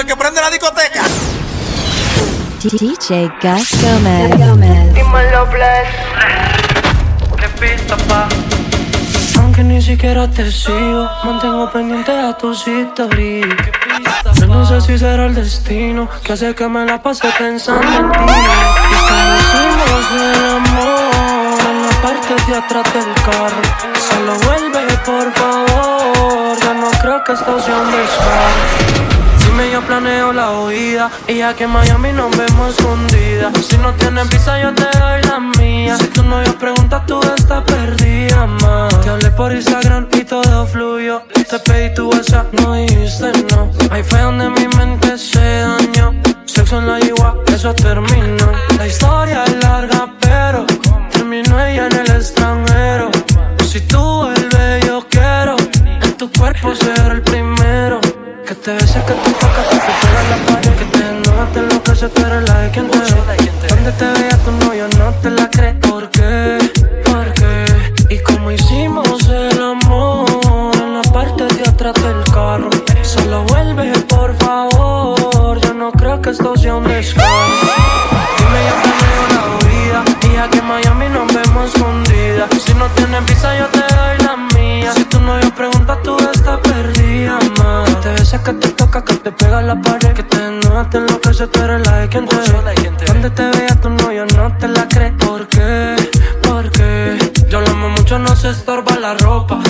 el que prende la discoteca. DJ Gus Gomez. Dímelo, bless. Qué pista, pa. Aunque ni siquiera te sigo, mantengo pendiente a tus historias. Yo no sé si será el destino que hace que me la pase pensando en ti. Y el amor en la parte de atrás del carro, solo vuelve por favor. Ya no creo que esto sea un descargo. Yo planeo la huida. Y ya que en Miami nos vemos escondida Si no tienes visa yo te doy la mía. Si tu novio pregunta tú estás perdida, ma. Te hablé por Instagram y todo fluyó. Te pedí tu WhatsApp, no dijiste no. Ahí fue donde mi mente se dañó. Sexo en la igual, eso terminó. La historia es larga pero Terminó ella en el extranjero. Si tú vuelves yo quiero En tu cuerpo ser el primero que te bese, que te toca, que te pega la pared Que te enoja, lo que se te relaje quien te ve. Donde te vea tu novio no te la cree ¿Por qué? ¿Por qué? Y como hicimos el amor En la parte de atrás del carro. Solo vuelve por favor. Yo no creo que esto sea un descargo Dime ya planeo la huida Y ya que en Miami nos vemos escondidas Si no tienes visa yo te doy la mía. Si tu novio pregunta tú que te toca, que te pega la pared. Que te enoja, te enloquece, tú eres la de quien te ve. Donde te vea tu novio no te la cree. ¿Por qué? ¿Por qué? Yo lo amo mucho, no se estorba la ropa,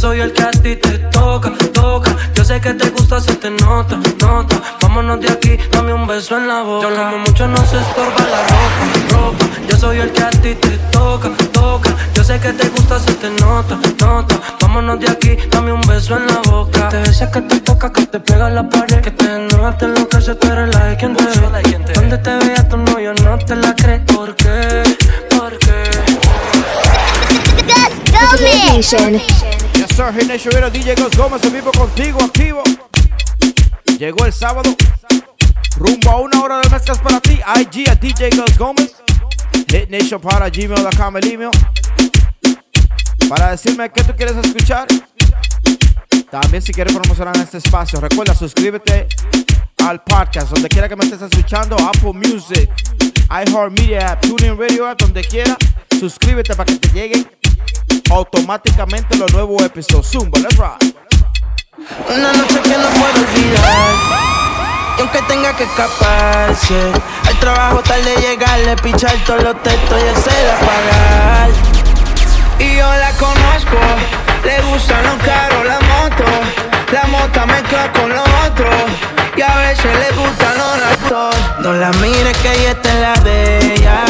soy el que a ti te toca, toca. Yo sé que te gusta, se te nota, nota. Vámonos de aquí, dame un beso en la boca. Yo lo amo mucho, no se estorba la ropa, ropa. Yo soy el que a ti te toca, toca. Yo sé que te gusta, se te nota, nota. Vámonos de aquí, dame un beso en la boca. Te besa que te toca, que te pega la pared. Que te enoja, te enloquece, tú eres la de quien te ve. Donde te vea tu novio no te la cree ¿Por qué? ¿Por qué? Yes, sir. Nation Radio, DJ Gus Gómez, en vivo contigo, activo. Llegó el sábado. Rumbo a una hora de mezclas para ti. IG a DJ Gus Gómez. Hit Nation para gmail.com el email. Para decirme qué tú quieres escuchar. También si quieres promocionar este espacio. Recuerda, suscríbete al podcast. Donde quiera que me estés escuchando. Apple Music. iHeartMedia App. TuneIn Radio App. Donde quiera. Suscríbete para que te lleguen automáticamente los nuevos episodios. Zumba, let's ride. Una noche que no puedo olvidar. Y aunque tenga que escaparse, al trabajo tarde llegarle, pichar todos los textos y hacer pagar. Y yo la conozco, le gustan los carros, la moto. La moto mezcla con lo otro. Y a veces le gustan los raptos. No la mires que ella está en la de ella.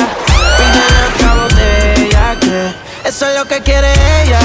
Pídele otra botella que eso es lo que quiere ella.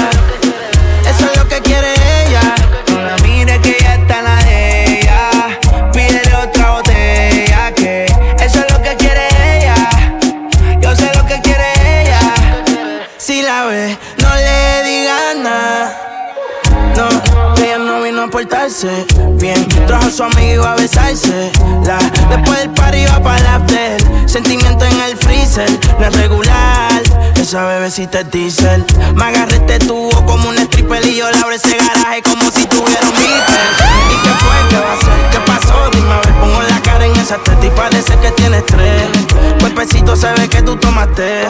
Portarse bien. Trajo a su amigo a besarse. La, después del party iba para el after. Sentimiento en el freezer, no es regular. Esa bebecita es diesel. Me agarré este tubo como un stripper y yo le abro ese garaje como si tuviera un. ¿Y qué fue? ¿Qué va a hacer? ¿Qué pasó? Dime en esa teta y parece que tiene estrés. Cuerpecito se ve que tú tomaste.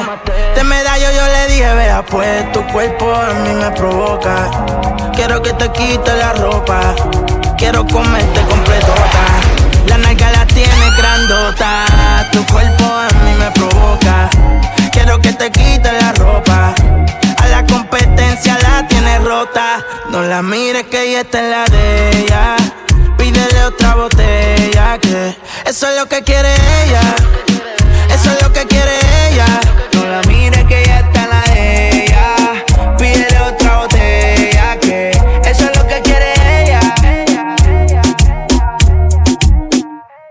De medallo yo le dije, vea pues, tu cuerpo a mí me provoca. Quiero que te quite la ropa. Quiero comerte completota. La nalga la tiene grandota. Tu cuerpo a mí me provoca. Quiero que te quite la ropa. A la competencia la tiene rota. No la mires que ella está en la de ella. Pídele otra botella que eso es lo que quiere ella. Eso es lo que quiere ella. No la mires que ella está en la de ella. Pídele otra botella que eso es lo que quiere ella.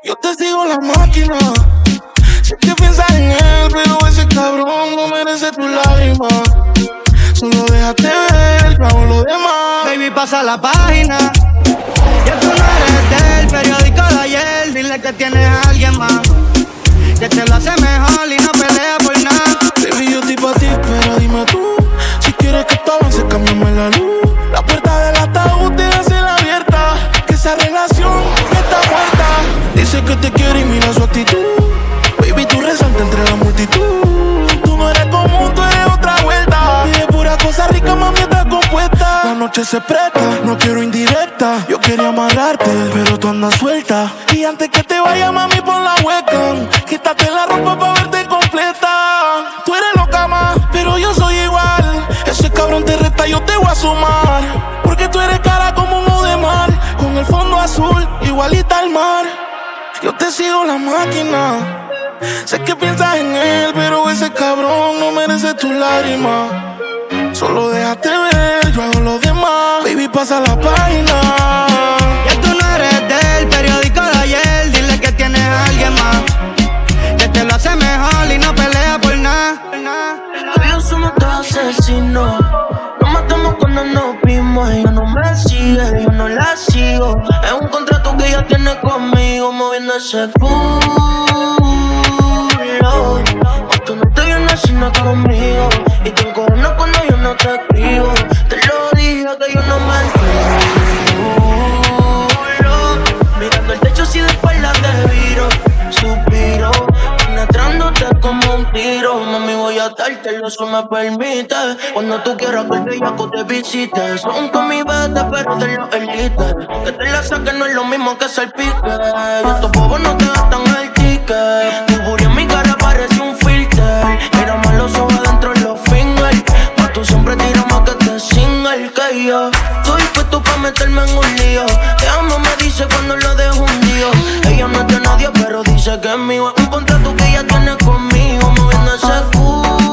Yo te sigo la máquina. Sé que piensas en él, pero ese cabrón no merece tu lágrima. Solo déjate ver, hago lo demás. Baby, pasa la página. Ya tú no eres del periódico de ayer. Dile que tienes a alguien más. Que te lo hace mejor y no pelea por nada. Baby, yo estoy pa' ti, pero dime tú. Si quieres que todo avance, cámbiame la luz. La puerta del ataúd debe ser abierta. Que esa relación que está muerta. que te quiere y mira su actitud. Baby, tú resaltas entre la multitud. Noche se presta, no quiero indirecta. Yo quería amarrarte, pero tú andas suelta. Y antes que te vaya, mami, pon la webcam. Quítate la ropa pa' verte completa. Tú eres loca, más, pero yo soy igual. Ese cabrón te resta, yo te voy a sumar. Porque tú eres cara como uno de mar. Con el fondo azul, igualita al mar. Yo te sigo la máquina. Sé que piensas en él, pero ese cabrón no merece tu lágrima. Solo déjate ver, yo hago lo demás. Baby, pasa la página. Ya tú no eres del periódico de ayer. Dile que tienes a alguien más. Que te lo hace mejor y no pelea por nada. Tú somos dos asesinos. Nos matamos cuando nos vimos. Ella no me sigue, yo no la sigo. Es un contrato que ella tiene conmigo, moviendo ese culo. Tú no te vienes si no es conmigo. Y te yo no te escribo. Te lo dije que yo no me. Mirando el techo si de espalda te viro. Suspiro, penetrándote como un tiro. Mami, voy a dártelo, eso me permite. Cuando tú quieras que el bellaco te visite. Son con mi vete, pero de los elites. Que te la saquen no es lo mismo que salpique. Y estos bobos no te gastan el ticket. Tu yo. Estoy dispuesto pa' meterme en un lío. Te amo, me dice cuando lo dejo un día. Ella no es de nadie, pero dice que es mío. Es un contrato que ella tiene conmigo, moviendo ese culo.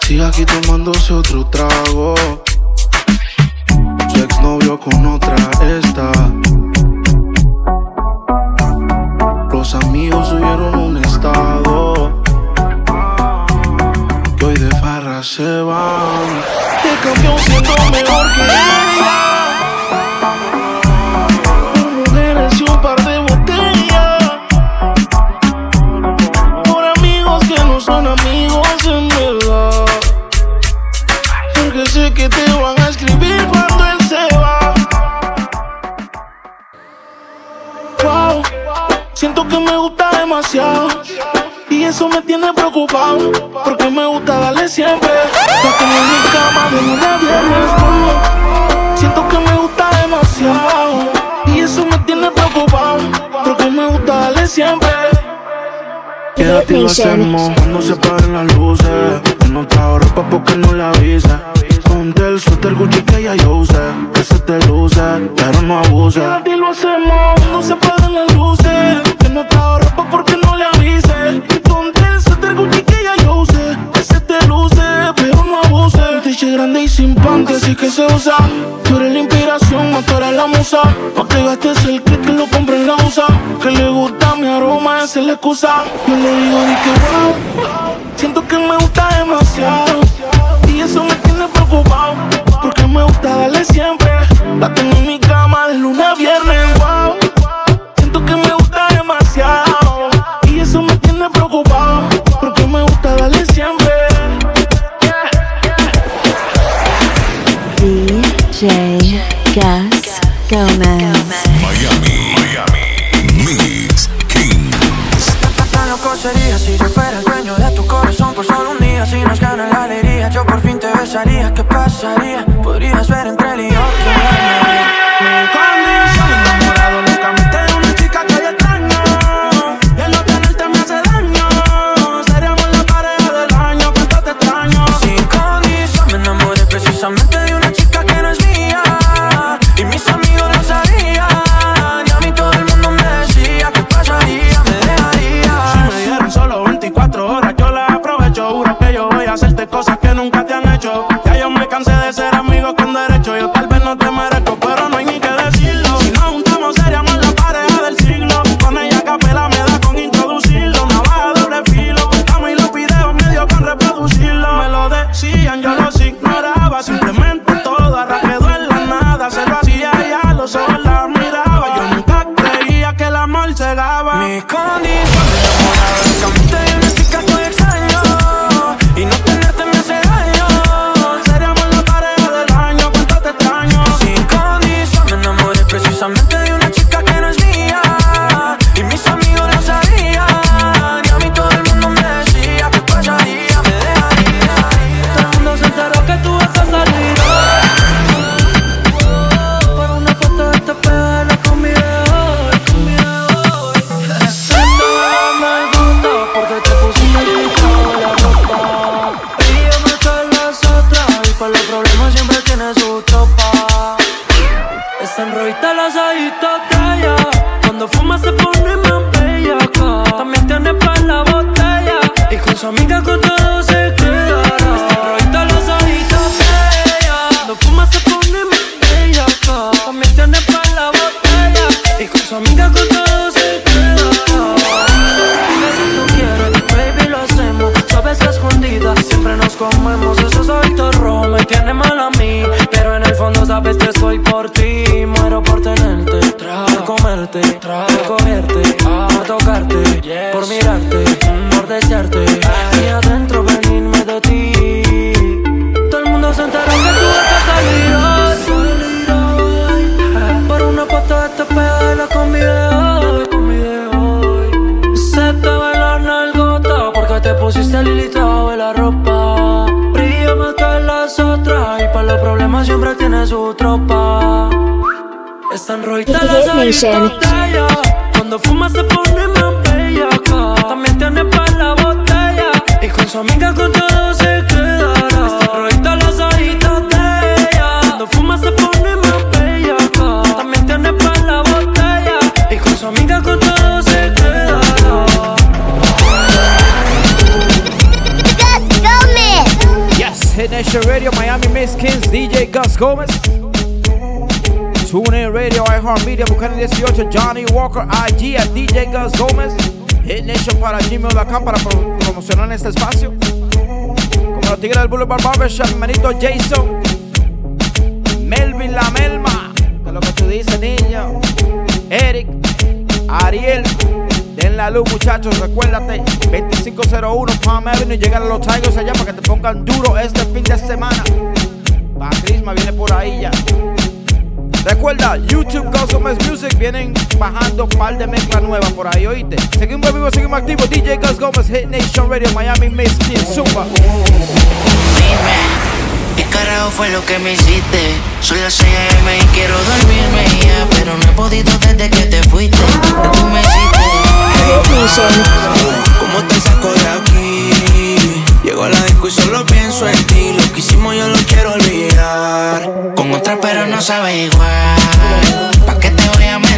Sigue aquí tomándose otro trago. Su exnovio con otra está. Los amigos subieron un estado. Que hoy de farra se van. Te cambió siendo mejor que ella. Eso me tiene preocupado. Porque me gusta darle siempre. La tengo en mi cama de lunes a viernes. wow. Siento que me gusta demasiado. Y eso me tiene preocupado. Porque me gusta darle siempre. Quédate y lo hacemos cuando se apaguen las luces. No trajo ropa porque no la avisa. Ponte el suéter Gucci que ya yo usé. Que se te luce, pero no abuse. Quédate y lo hacemos cuando se apaguen grande y sin pan, que sí que se usa. Tú eres la inspiración, tú eres la musa. No te gastes el kit que lo compré en la USA. Que le gusta mi aroma, esa es la excusa. Yo le digo, di que wow. Siento que me gusta Hit Nation. Cuando fuma se pone más bella También tiene para la botella. Y con su amiga con todo se quedará. Está enrollita las de ella. Cuando fuma se pone más bella. También tiene para la botella. Y con su amiga con todo se quedará. Yes, Hit Nation Radio, Miami Miss Kings, DJ Gus Gomez. IHeartMedia, Buchanan 18, Johnny Walker, IG a DJ Gus Gomez. Hit Nation para gmail.com para pro- promocionar este espacio. Como los tigres del Boulevard Barbershop, mi manito Jason. Melvin La Melma, que es lo que tú dices, niño. Eric, Ariel, den la luz, muchachos. Recuérdate, 2501 Palm Avenue. Llegar a los Tigers allá para que te pongan duro este fin de semana. Pa' Crisma viene por ahí ya. Recuerda, YouTube Gosomers Music vienen bajando par de mezcla nueva por ahí, oíste. Seguimos en vivo, seguimos activos. DJ Gus Gómez, Hit Nation Radio, Miami Miss King, Zumba. Dime, ¿qué carajo fue lo que me hiciste? Son las 6 AM y quiero dormirme ya Pero no he podido desde que te fuiste ¿Qué tú me hiciste? ¿Cómo te saco de aquí? Llego a la disco y solo pienso en ti. Lo que hicimos yo lo quiero olvidar. Con otra pero no sabe igual ¿Pa' qué te voy a mentir?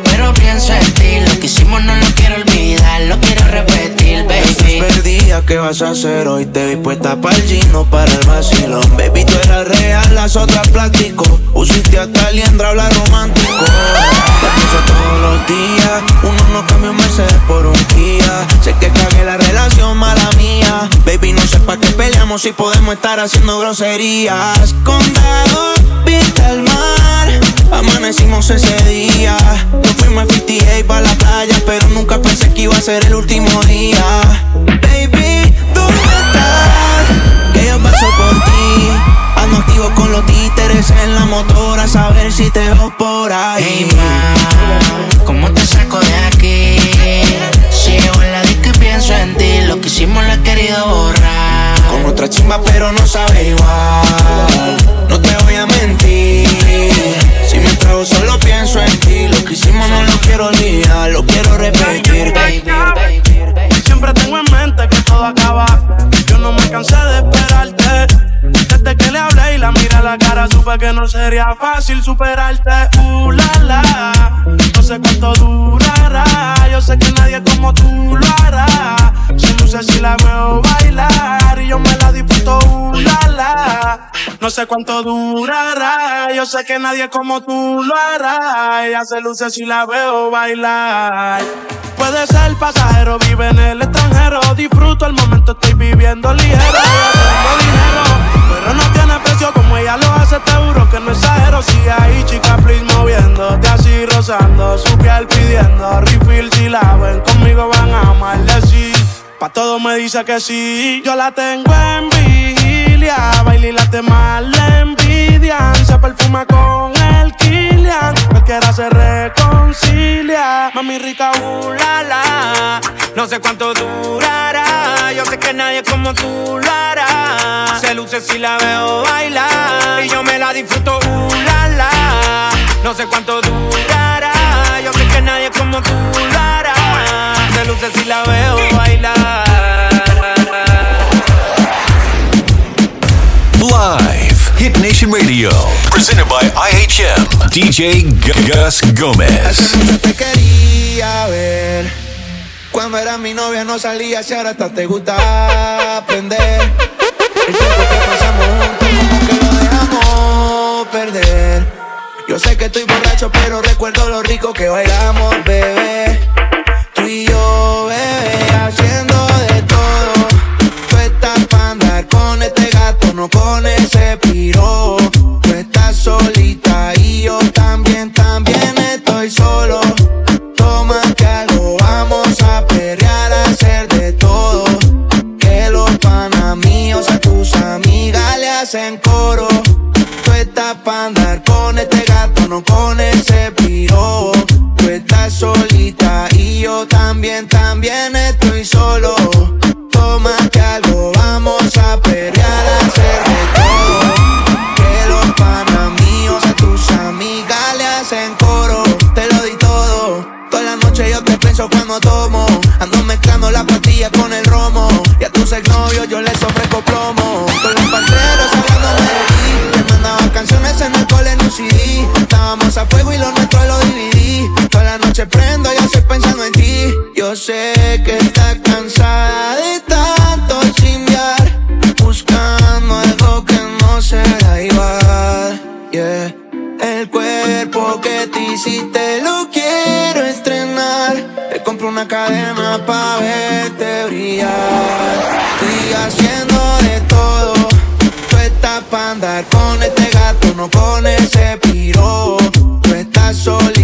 Pero pienso en ti Lo que hicimos no lo quiero olvidar Lo quiero repetir, baby Perdida, ¿qué vas a hacer hoy? Te vi puesta para el gino, para el vacilón. Baby, tú eras real, las otras plástico. Usiste hasta liendra, habla romántico. Te todos los días. Uno no cambia un Mercedes por un Kia. Sé que cagué la relación, mala mía. Baby, no sé pa' qué peleamos si podemos estar haciendo groserías. Condado, vista al mar. Amanecimos ese día. Nos fuimos a 58 para la playa, pero nunca pensé que iba a ser el último día. Baby, ¿dónde estás? Que yo paso por ti. Ando activo con los títeres en la motora, a saber si te veo por ahí. Hey, ma, ¿cómo te saco de aquí? Si en la disco y pienso en ti Lo que hicimos lo he querido borrar Con otra chimba, pero no sabe igual. Sería fácil superarte. Uh, la. No sé cuánto durará. Yo sé que nadie como tú lo hará. Sin luces si la veo bailar y yo me la disfruto. Uh, la, la. No sé cuánto durará. Yo sé que nadie como tú lo hará. Ella se luce si la veo bailar. Puede ser pasajero, vive en el extranjero. Disfruto el momento, estoy viviendo ligero. y haciendo dinero. Precio como ella lo hace, te juro que no exagero. Sigue ahí, chica, please, moviéndote así, rozando su piel, pidiendo refill. Si la ven conmigo van a amarle así. Pa' todo me dice que sí. Yo la tengo en vigilia. Baila la temas le envidian. Se perfuma con el Kilian. Cualquiera se reconcilia. Mami rica, uh, la. No sé cuánto durará. Yo sé que nadie como tú lo hará. Se luce si la veo bailar. Y yo me la disfruto, uh, la. No sé cuánto durará. Yo sé que nadie como tú lo hará. Se luce si la veo bailar. Live Hit Nation Radio, presented by IHM. DJ Gus mucho te quería ver. Cuando era mi novia no salía, si ahora hasta te gusta aprender. El tiempo que pasamos juntos como que lo dejamos perder. Yo sé que estoy borracho, pero recuerdo lo rico que bailamos, bebé. Tú y yo, bebé, hacen coro. Tú estás pa' andar con este gato, no con ese piro. Tú estás solita y yo también, también estoy solo. Tómate algo, vamos a perrear, a hacer de todo. Que los panas a tus amigas le hacen coro. Te lo di todo. Toda la noche yo te pienso cuando tomo. Ando mezclando la pastilla con el romo. Y a tus exnovios yo les ofrezco plomo. CD. Estábamos a fuego y lo nuestro lo dividí. Toda la noche prendo, yo estoy pensando en ti. Yo sé que estás cansada de tanto chingar. Buscando algo que no será igual. El cuerpo que te hiciste lo quiero estrenar. Te compro una cadena pa' verte brillar. Estoy haciendo con este gato, no con ese piro. Tú estás solita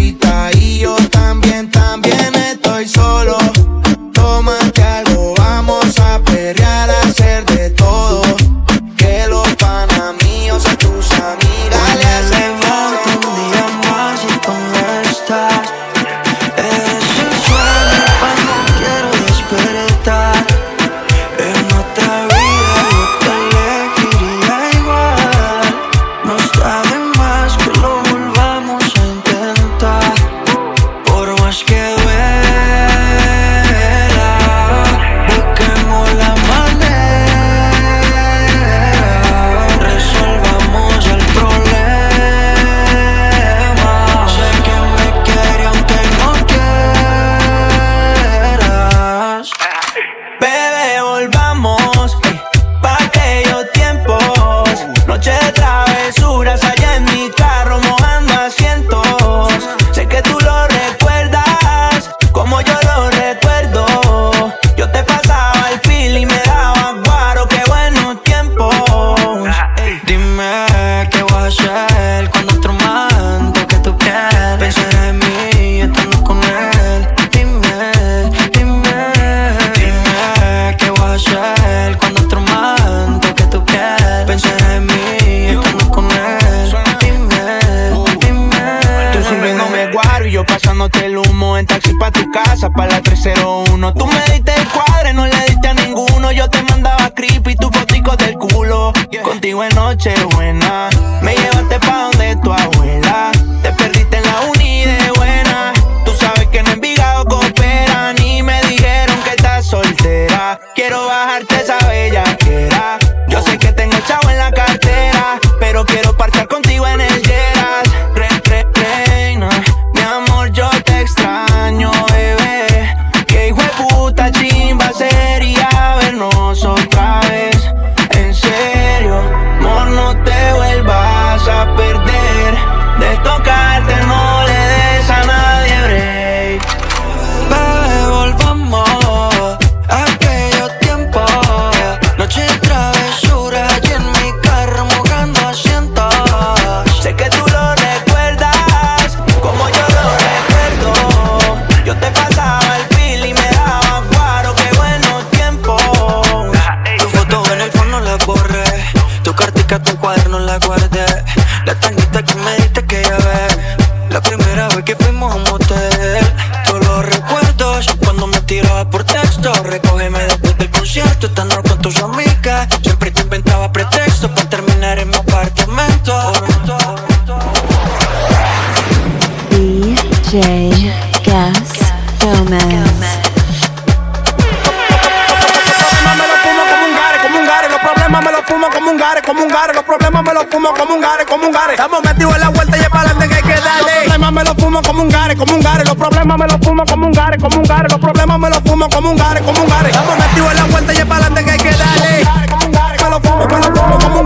gare, como un gare. Los problemas me los fumo como un gare, como un gare. Estamos metidos en la vuelta y es para adelante que hay que darle. Como un gare, me lo fumo, me lo fumo como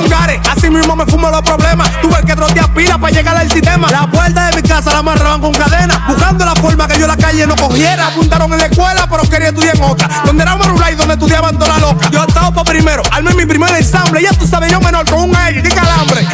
un gare. Así mismo me fumo los problemas. Tuve que trotear pila para llegar al sistema. La puerta de mi casa la amarraban con cadena. Buscando la forma que yo la calle no cogiera. Apuntaron en la escuela, pero quería estudiar en otra. Donde era Marulay, donde estudiaban toda la loca. Yo estaba para primero, armé mi primer ensamble. Ya tú sabes, yo menor con un aire.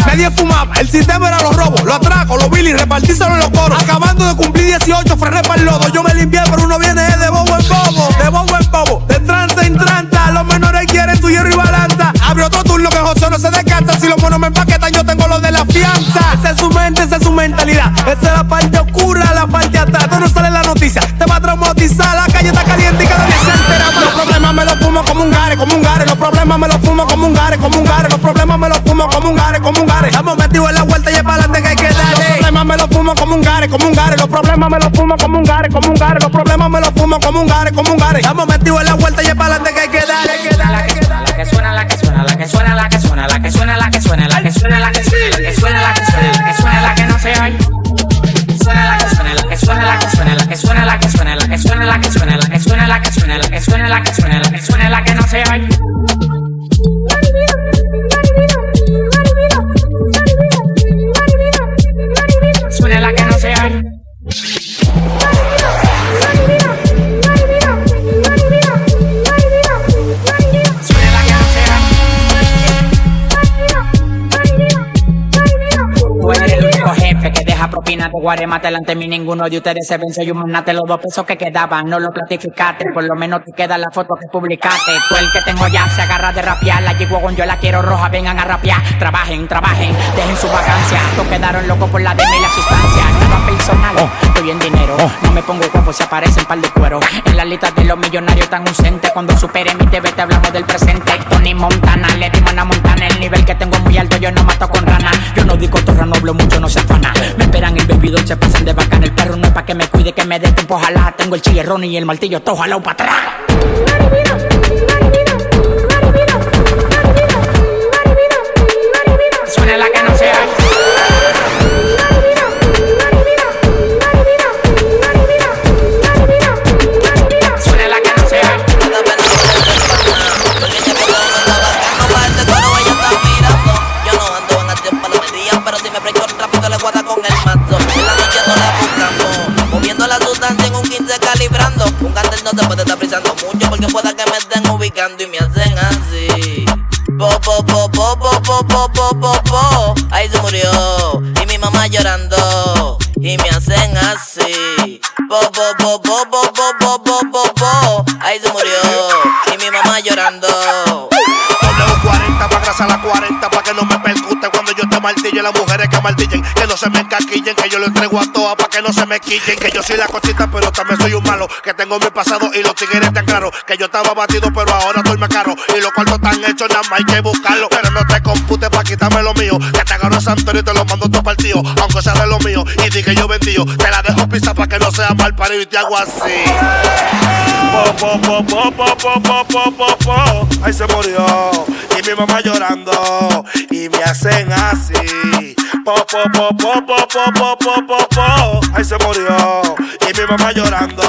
Nadie fumaba, el sistema era los robos, los atracos, los billy, repartíselo en los coros. Acabando de cumplir 18, frené para el lodo. Yo me limpié, pero uno viene de bobo en bobo. De bobo en bobo, de trance en tranta. Los menores quieren tu hierro y balanza. Abre otro turno que José no se descansa. Si los monos me empaquetan, yo tengo lo de la fianza. Esa es su mente, esa es su mentalidad. Esa es la parte oscura, la parte atrás. Tú no sale la noticia, te va a traumatizar. La calle está caliente y cada día se entera. Los problemas me los fumo como un gare, como un gare. Los problemas me los fumo como un gare, como un gare. Los problemas me los fumo como un gare, como un gare. Estamos metidos en la vuelta y es para adelante que hay que darle. Los problemas me los fumo como un gare, como un gare. Los problemas me los fumo como un gare, como un gare. Los problemas me los fumo como un gare, como un gare. Estamos metidos en la vuelta y es para adelante que hay que darle. La que suena, la que suena, la que suena, la que suena, la que suena, la que suena, la que suena, la que suena, la que suena, la que suena, la que suena, la que no se oye. Suena la que suena, la que suena, la que suena, la que suena, la que suena, la que suena, la que suena, la que suena, la que suena, la que suena, la que suena, la que suena, la que no se oye. De guaremate delante de mí. Ninguno de ustedes se vence. Yo mandate los dos pesos que quedaban. No lo platificaste. Por lo menos te queda la foto que publicaste. Tú el que tengo ya se agarra de rapear. La G-Wagon yo la quiero roja. Vengan a rapear. Trabajen, trabajen. Dejen su vacancia. Todos quedaron locos por la de y la sustancia. Nada personal. Estoy en dinero. No me pongo guapo si aparecen par de cuero. En la lista de los millonarios tan ausentes. Cuando supere mi TV te hablamos del presente. Tony Montana. Le dimos a Montana. El nivel que tengo es muy alto. Yo no mato con rana. Yo no digo torra, no hablo mucho, no se afana. Me esperan el se pasan de bacán. El perro no es pa' que me cuide, que me dé tiempo, ojalá. Tengo el chillerrón y el martillo, todo jalado para atrás. Suena la que no se calibrando. Un candel no se puede estar frisando mucho porque pueda que me estén ubicando y me hacen así. Po, po, po, po, po, po, po, po, po. Ahí se murió y mi mamá llorando y me hacen así. Po, po, po, po, po. Ahí se murió y mi mamá llorando. W40 pa' grasa la 40 pa' que no me martillen, las mujeres que martillen, que no se me encaquillen, que yo lo entrego a todas para que no se me quillen, que yo soy la cosita, pero también soy un malo, que tengo mi pasado y los tigres tan claros, que yo estaba batido, pero ahora estoy más caro, y los cuartos están hechos, nada más hay que buscarlo, pero no te computes para quitarme lo mío, que te agarro Santorio y te lo mando a partido, aunque sea de lo mío, y di yo vendío, te la dejo pisa para que no sea mal parido y te hago así. Po, po, po, Ahí se murió y mi mamá llorando hacen así. Po, po, po, po, po, po, po, po, po, po. Ahí se murió y mi mamá llorando.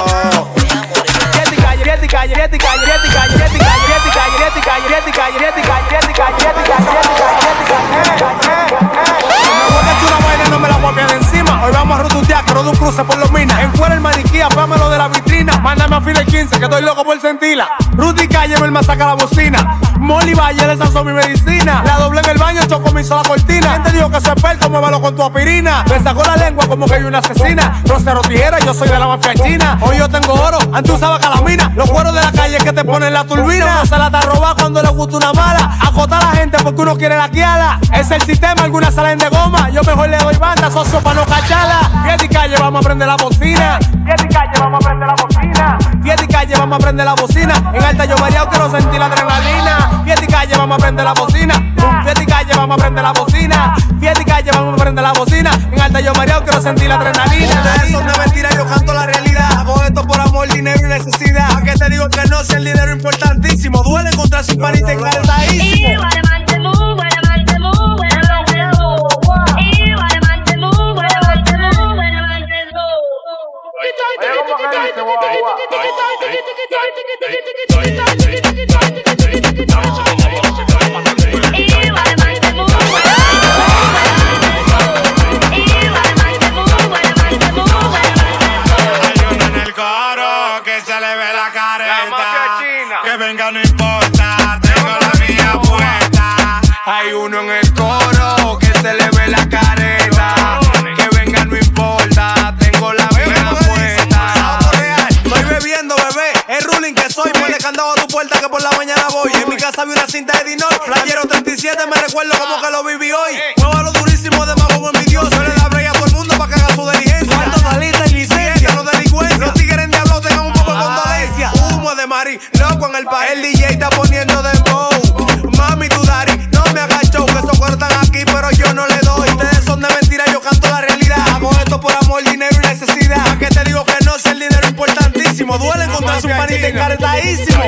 Me voy a echar una vaina y no me la voy a quedar encima. Hoy vamos a rututear, quiero de un cruce por los gasolina. En fuera el maniquí, lo de la vitrina. Mándame a fila el 15, que estoy loco por sentirla. Rudy Calle me saca la bocina. Molly Valle, esa son mi medicina. La doble en el baño, choco mi sola cortina. ¿Quién te dijo que soy experto? Muévelo con tu aspirina. Me sacó la lengua como que hay una asesina. Rosero tijera, yo soy de la mafia china. Hoy yo tengo oro, antes usaba calamina. Los cueros de la calle que te ponen la turbina. Se la está cuando le gusta una mala. Acota a la gente porque uno quiere la quiala. Es el sistema, algunas salen de goma. Yo mejor le doy banda, socio para no cacharla. Fiesta y calle, vamos a prender la bocina. Fiesta y calle, vamos a prender la bocina. Fiesta y calle, vamos a prender la bocina. En alta yo variado quiero sentir la adrenalina. Fiesta y calle, vamos a prender la bocina. Fiesta y calle, vamos a prender la bocina. Fiesta y calle, vamos a prender la bocina. En alta yo variado quiero sentir la adrenalina. Eso no es mentira, yo canto la realidad. Hago esto por amor, dinero y necesidad. ¿A qué te digo que no? Si el dinero es importantísimo. Duele encontrar sin panita y calentadísimo. Que puerta que por la mañana voy. En mi casa vi una cinta de Dinor. Playero 37, me recuerdo como que lo viví hoy. Muévalo durísimo de más como envidioso. Yo le da break a todo el mundo para que haga su diligencia. Falta talita y licencia, los delincuentes. Los tigres en diablo tengan un poco de condolencia. Humo de Mari, loco en el país. El DJ está poniendo de bow. Duele encontrarse un panita encaretadísimo.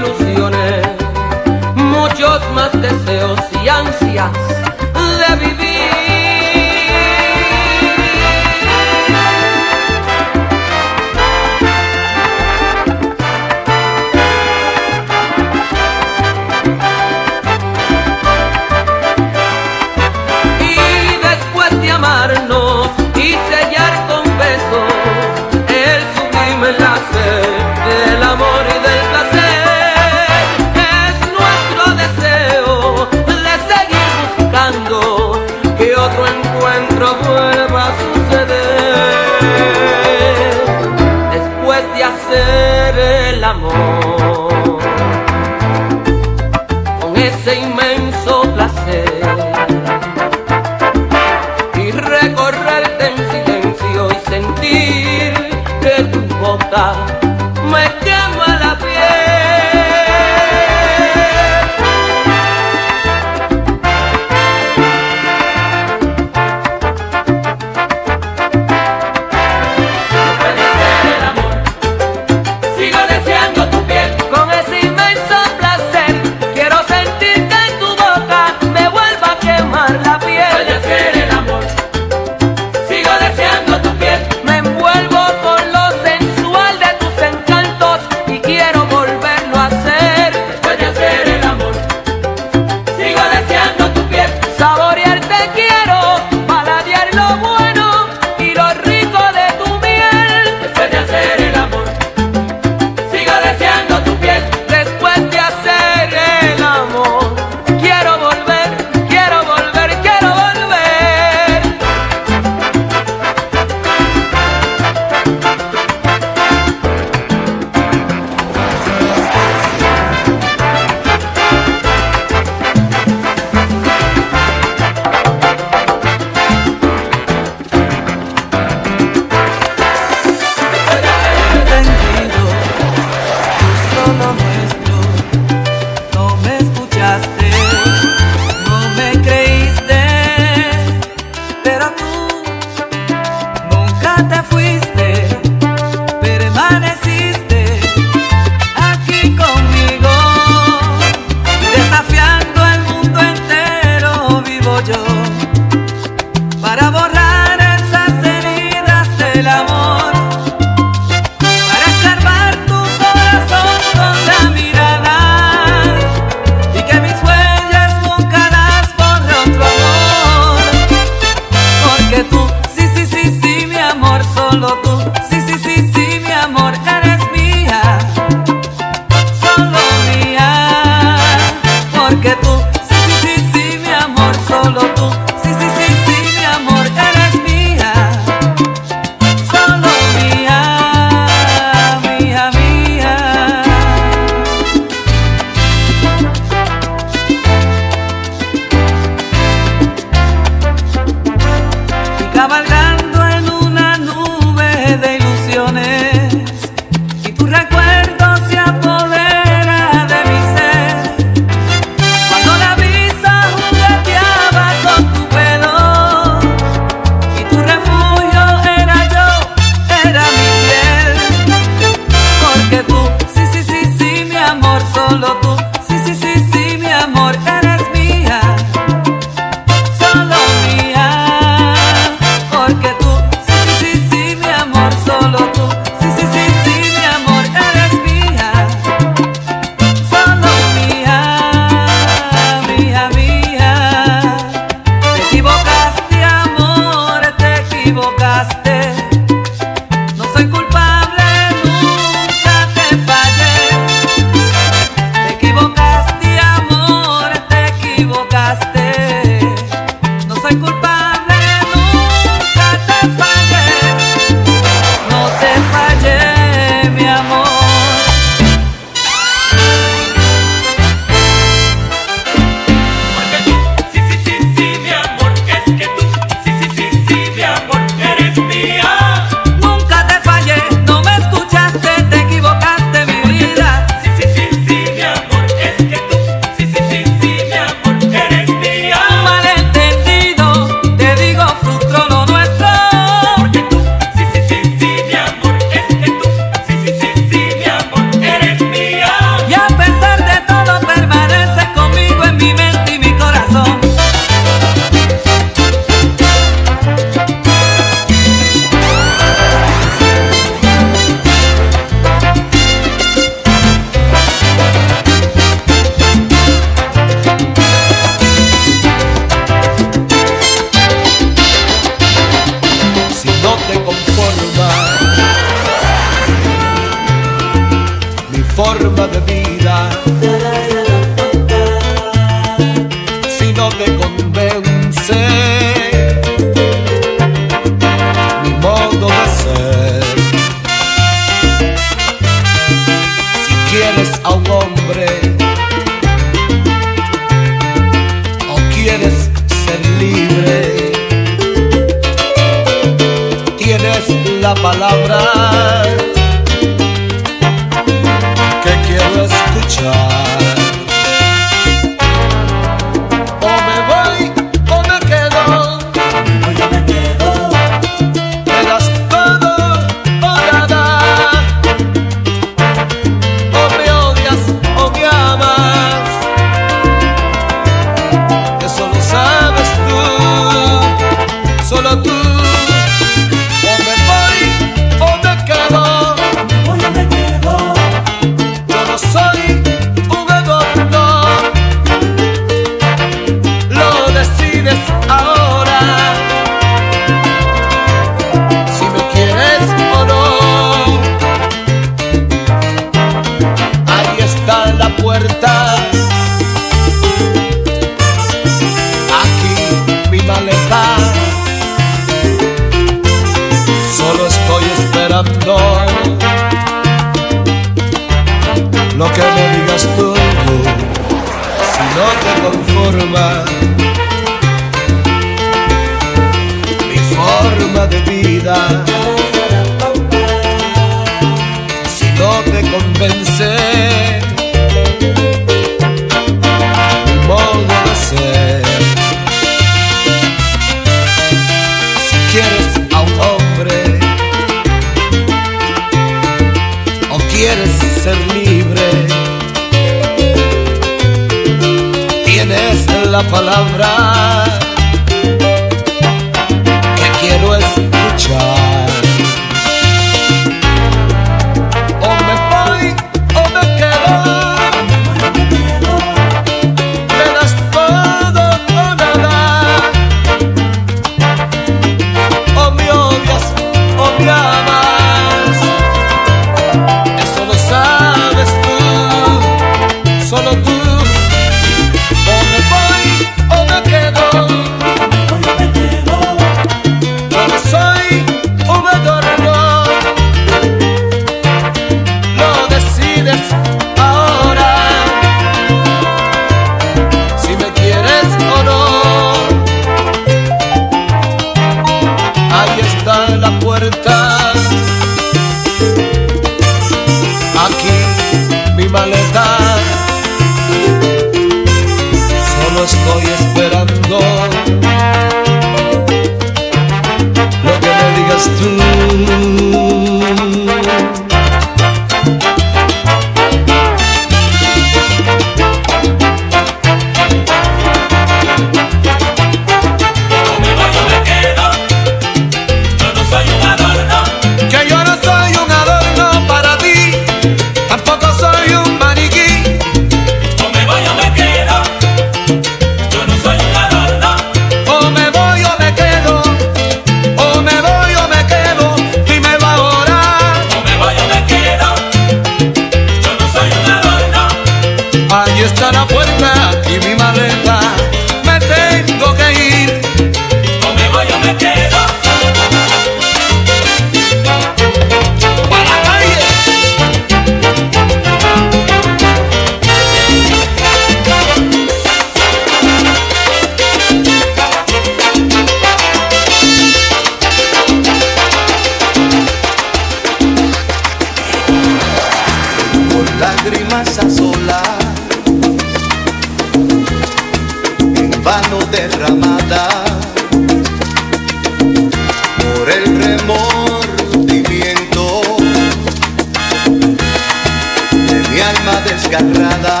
desgarrada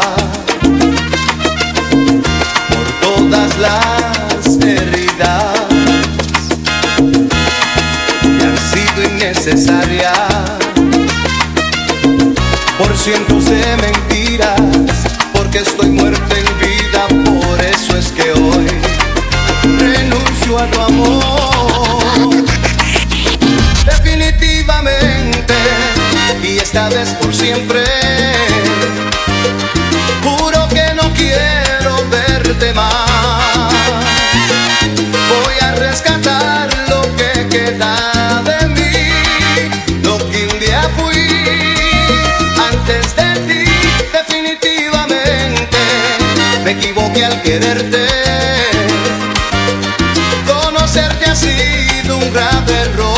por todas las heridas que han sido innecesarias por cientos de mentiras, porque estoy muerta en vida, por eso es que hoy renuncio a tu amor. Voy a rescatar lo que queda de mí, lo que un día fui antes de ti. Definitivamente me equivoqué al quererte. Conocerte ha sido un grave error.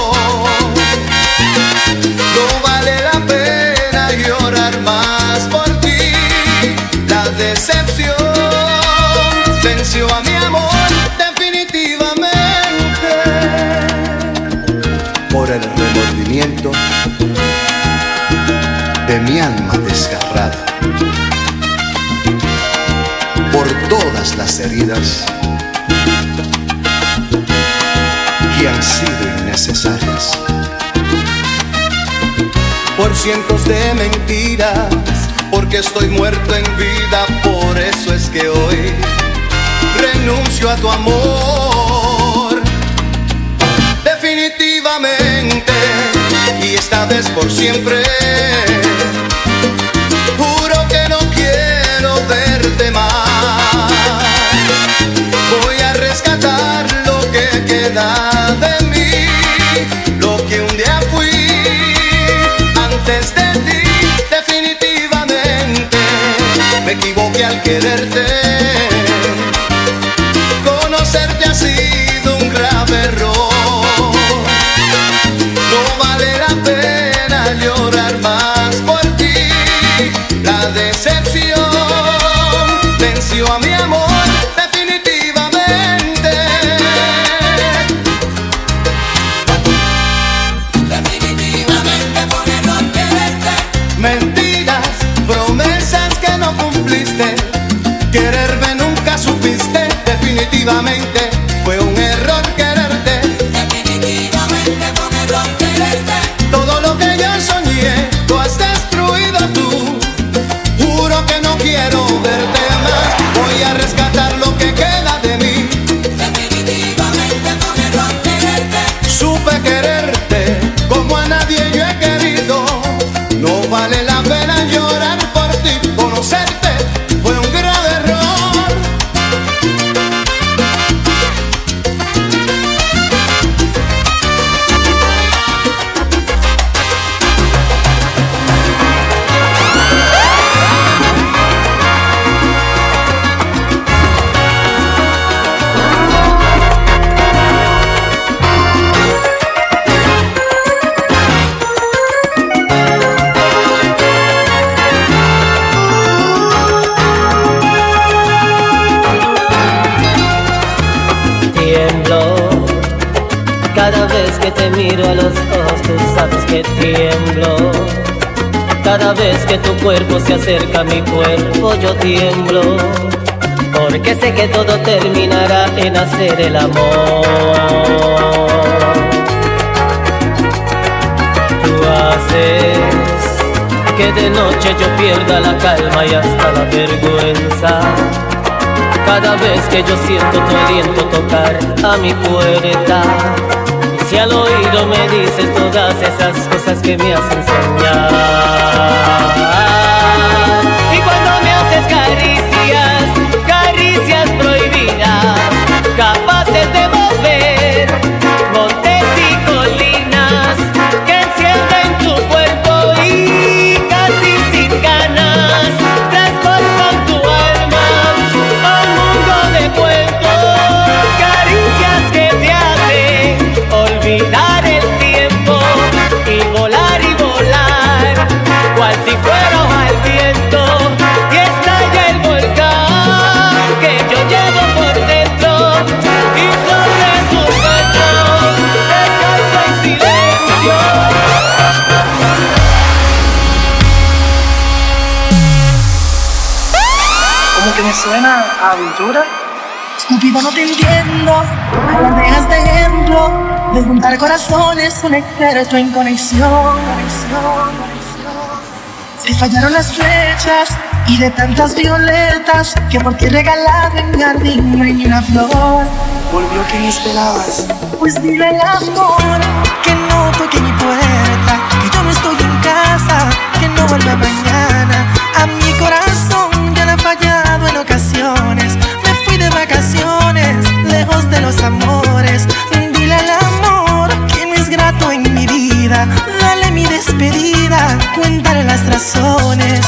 alma desgarrada, por todas las heridas que han sido innecesarias, por cientos de mentiras, porque estoy muerto en vida, por eso es que hoy renuncio a tu amor. Definitivamente y esta vez por siempre. Quererte. Te miro a los ojos, tú sabes que tiemblo. Cada vez que tu cuerpo se acerca a mi cuerpo, yo tiemblo. Porque sé que todo terminará en hacer el amor. Tú haces que de noche yo pierda la calma y hasta la vergüenza. Cada vez que yo siento tu aliento tocar a mi puerta Y al oído me dices todas esas cosas que me hacen soñar. Y cuando me haces caricias, caricias prohibidas Capaces de mover suena a aventura. Cupido, no te entiendo. A las dejas de ejemplo. De juntar corazones, un experto en conexión. Se fallaron las flechas y de tantas violetas que por ti regalado en jardín no hay ni una flor. Volvió quien esperabas. Pues dile al amor que no toque mi puerta, que yo no estoy en casa, que no vuelva mañana. A mi corazón ya le ha lejos de los amores. Dile al amor que no es grato en mi vida. Dale mi despedida, cuéntale las razones.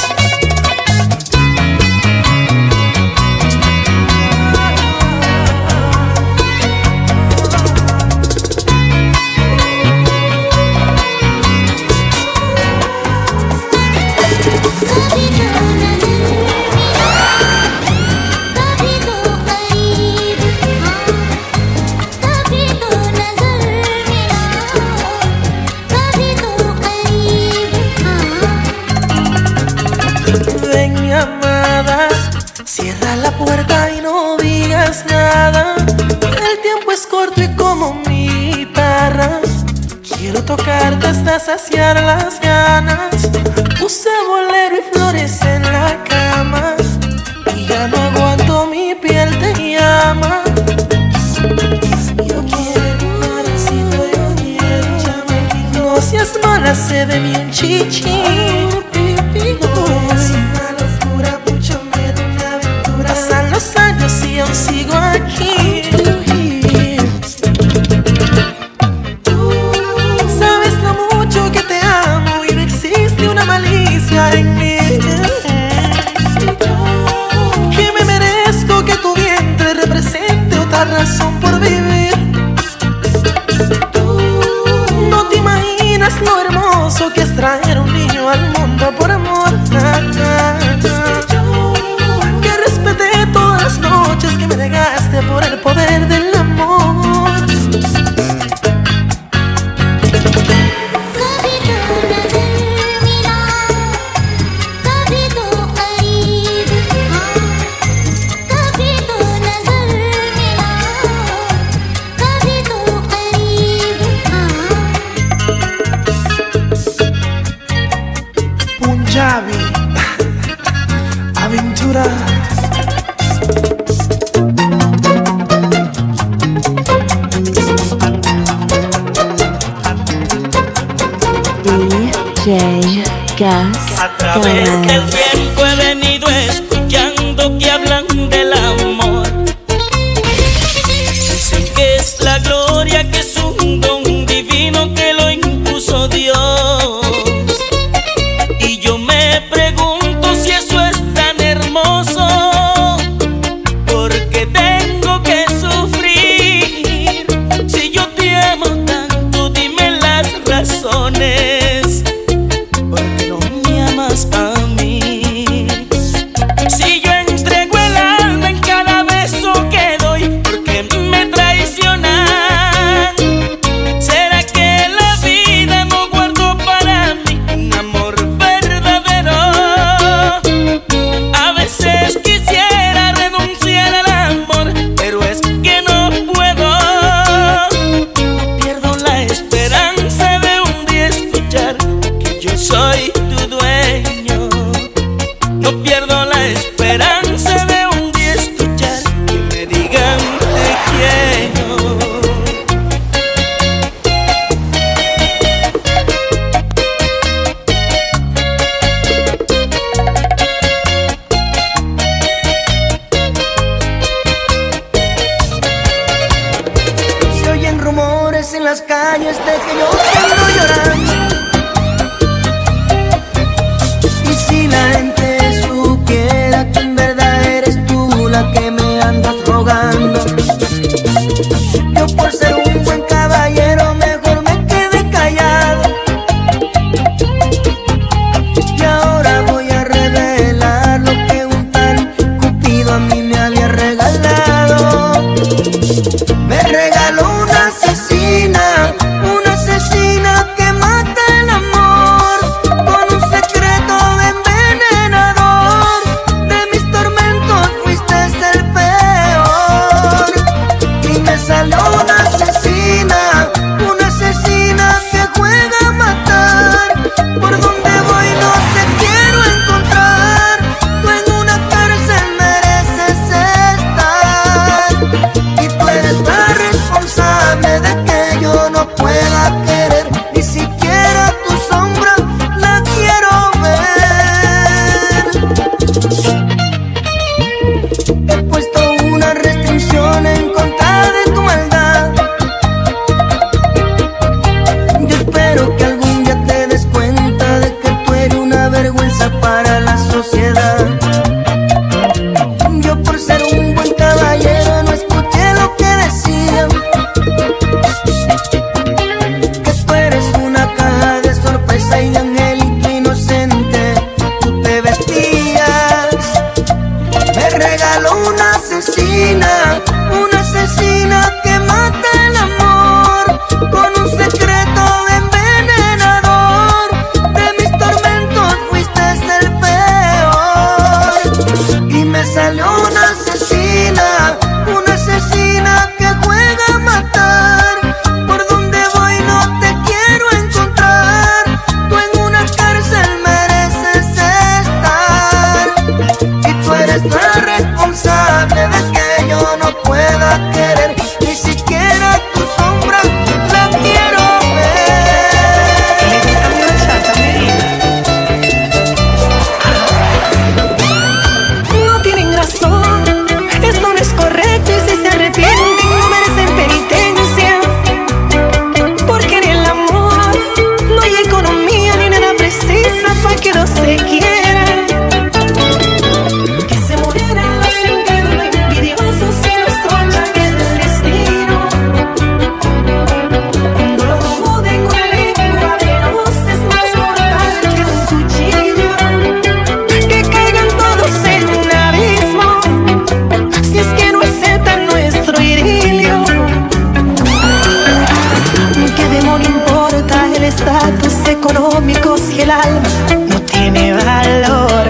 Estatus económicos y el alma no tiene valor.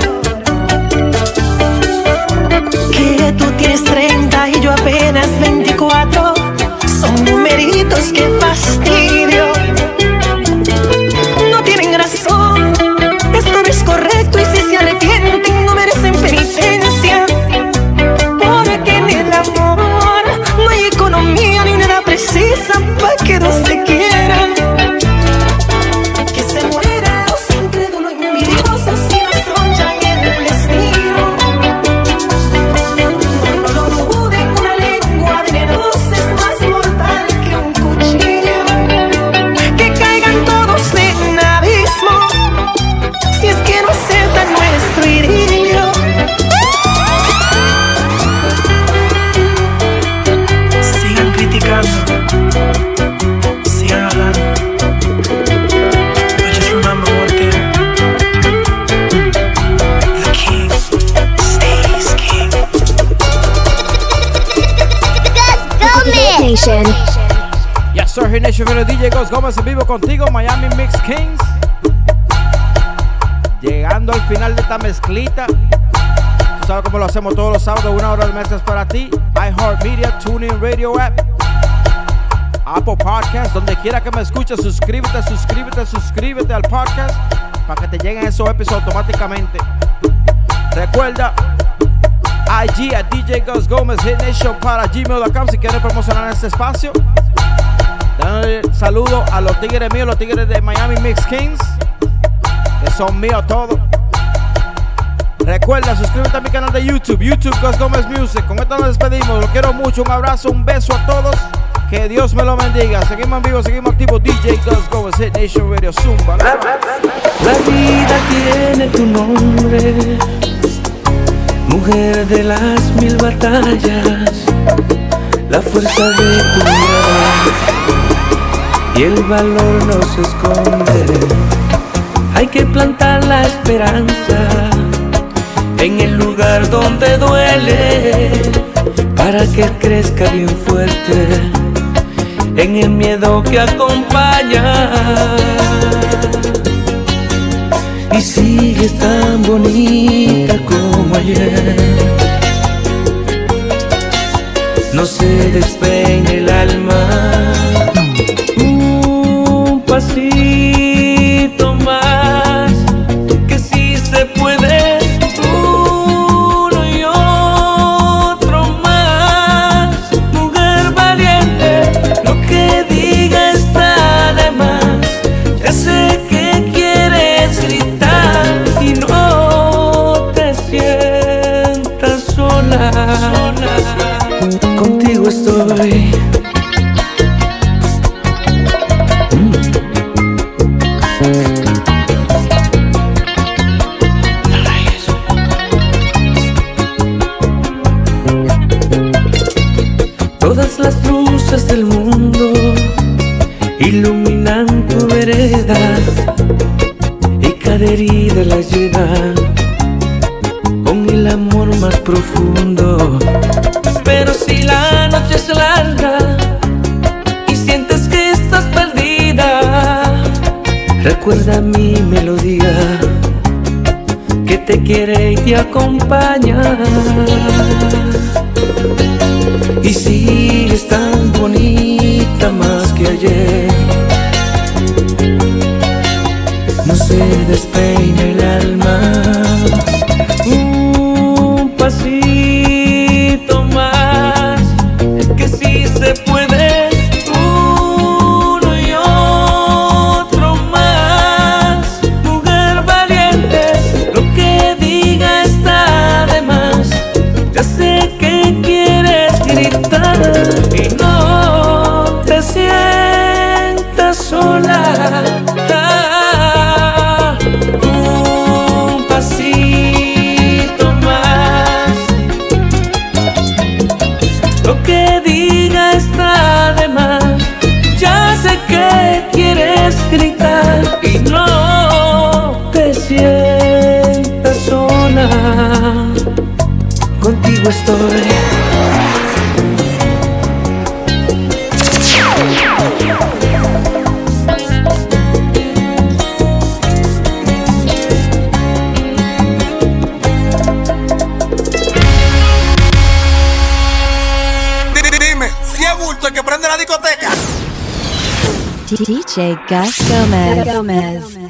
Que tú tienes 30 y yo apenas 24 son numeritos que fastidio. Pero DJ Ghost Gómez en vivo contigo, Miami Mix Kings. Llegando al final de esta mezclita. Tú sabes cómo lo hacemos todos los sábados, una hora de mezclas para ti. iHeartMedia, TuneIn Radio App, Apple Podcast, donde quiera que me escuches, suscríbete, suscríbete, suscríbete al podcast para que te lleguen esos episodios automáticamente. Recuerda, IG a DJ Ghost Gómez, Hit Nation para gmail.com si quieres promocionar este espacio. Dándole saludo a los tigres míos, los tigres de Miami Mix Kings, que son míos todos. Recuerda, suscríbete a mi canal de YouTube, YouTube Ghost Gómez Music. Con esto nos despedimos. Los quiero mucho. Un abrazo, un beso a todos. Que Dios me lo bendiga. Seguimos en vivo, seguimos activos. DJ Ghost Gómez, Hit Nation Radio, Zumba. La vida tiene tu nombre, mujer de las mil batallas, la fuerza de tu mirada y el valor no se esconde. Hay que plantar la esperanza en el lugar donde duele para que crezca bien fuerte en el miedo que acompaña y sigues tan bonita como ayer. No se despeine el alma, Todas las luces del mundo iluminan tu vereda y cada herida la llena con el amor más profundo. Pero si la noche es larga y sientes que estás perdida, recuerda mi melodía que te quiere y te acompaña. Y sigues tan bonita más que ayer. No se despeina DJ Gus Gomez. Gomez.